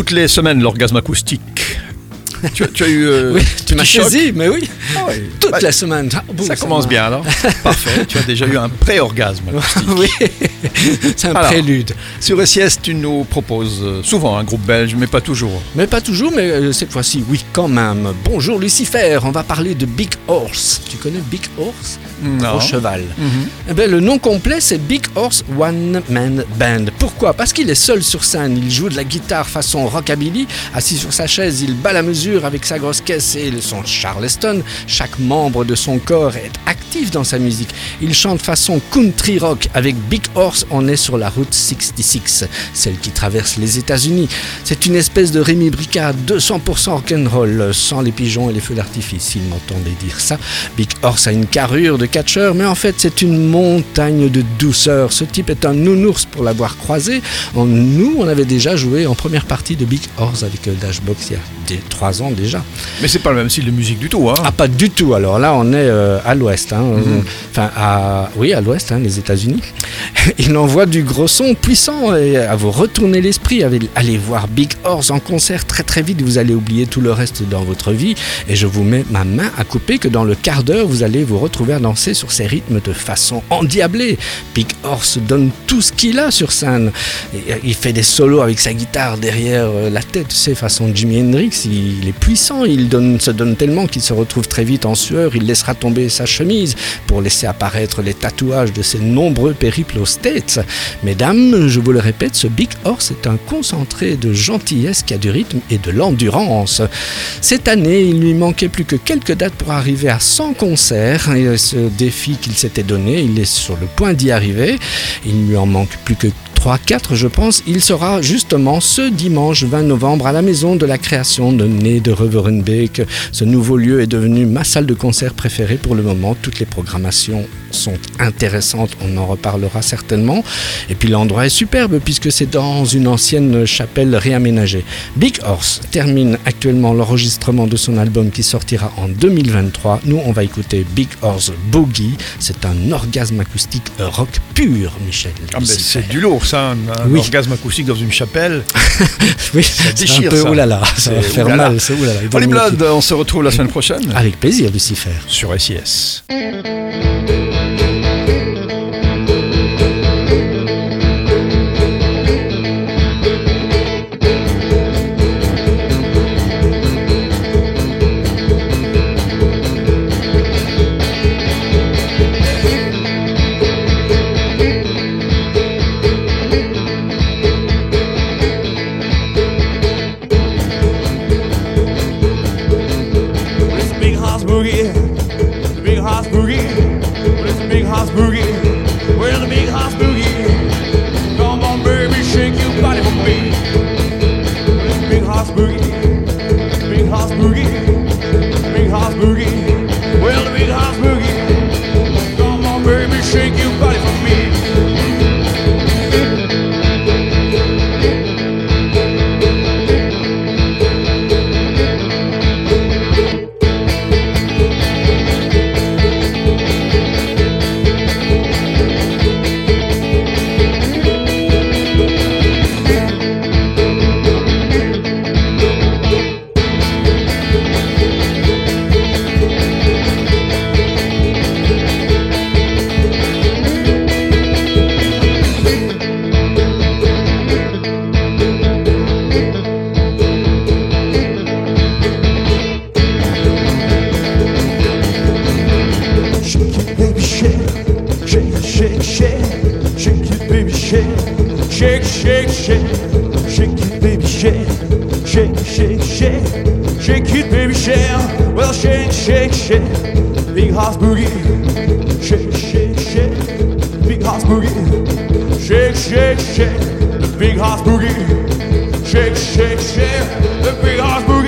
toutes les semaines l'orgasme acoustique. Tu, as eu. Euh, oui, tu m'as choisi, mais oui. Ah Toute bah, la semaine. Ah, ça, commence bien alors. Parfait. Tu as déjà eu un pré-orgasme. oui, c'est un prélude. Sur SIS, tu nous proposes euh, souvent un groupe belge, mais pas toujours. Mais pas toujours, mais euh, cette fois-ci, oui, quand même. Bonjour Lucifer, on va parler de Big Horse. Tu connais Big Horse? Non. cheval. Mhm. eh ben, le nom complet, c'est Big Horse One Man Band. Pourquoi? Parce qu'il est seul sur scène. Il joue de la guitare façon rockabilly. Assis sur sa chaise, il bat la mesure avec sa grosse caisse et son charleston. Chaque membre de son corps est actif dans sa musique. Il chante façon country rock. Avec Big Horse, on est sur la route 66, celle qui traverse les États-Unis. C'est une espèce de Rémi Bricard 200% rock'n'roll, sans les pigeons et les feux d'artifice, s'il m'entendait dire ça. Big Horse a une carrure de catcheur, mais en fait c'est une montagne de douceur. Ce type est un nounours pour l'avoir croisé. nous, on avait déjà joué en première partie de Big Horse avec le Dashbox il y a des, trois ans déjà. Mais c'est pas le même style de musique du tout, hein Ah, pas du tout. Alors là, on est euh, à l'ouest. Hein. Mhm. Enfin, à, oui, à l'ouest, hein, les États-Unis. Il envoie du gros son puissant et à vous retourner l'esprit. Allez voir Big Horse en concert très très vite. Vous allez oublier tout le reste dans votre vie. Et je vous mets ma main à couper que dans le quart d'heure, vous allez vous retrouver à danser sur ces rythmes de façon endiablée. Big Horse donne tout ce qu'il a sur scène. Euh, il fait des solos avec sa guitare derrière euh, la tête, tu sais, façon Jimi Hendrix. Il est puissant, il donne, se donne tellement qu'il se retrouve très vite en sueur. Il laissera tomber sa chemise pour laisser apparaître les tatouages de ses nombreux périples aux States. Mesdames, je vous le répète, ce Big Horse est un concentré de gentillesse qui a du rythme et de l'endurance. Cette année, il lui manquait plus que quelques dates pour arriver à 100 concerts. Et ce défi qu'il s'était donné, il est sur le point d'y arriver. Il lui en manque plus que 3-4, je pense, il sera justement ce dimanche 20 novembre à la maison de la création de Nez de Reverenbeek. Ce nouveau lieu est devenu ma salle de concert préférée pour le moment. Toutes les programmations sont intéressantes, on en reparlera certainement. Et puis l'endroit est superbe puisque c'est dans une ancienne chapelle réaménagée. Big Horse termine actuellement l'enregistrement de son album qui sortira en 2023. Nous, on va écouter Big Horse Boogie. C'est un orgasme acoustique rock pur, Michel. Ah ben, c'est du lourd ça, un, orgasme acoustique dans une chapelle. oui, ça déchire un peu, ça. Oulala, ça va faire mal, c'est oulala. Holly Blood, on se retrouve la semaine prochaine. Avec plaisir, Lucifer. Sur SIS. Amen. shake, shake, shake, shake it, baby, shake, shake, shake, shake, shake it, baby, shake. Well, shake, shake, shake, big house boogie, shake, shake, shake, big house boogie, shake, shake, shake, big house boogie, shake, shake, shake, the big house boogie.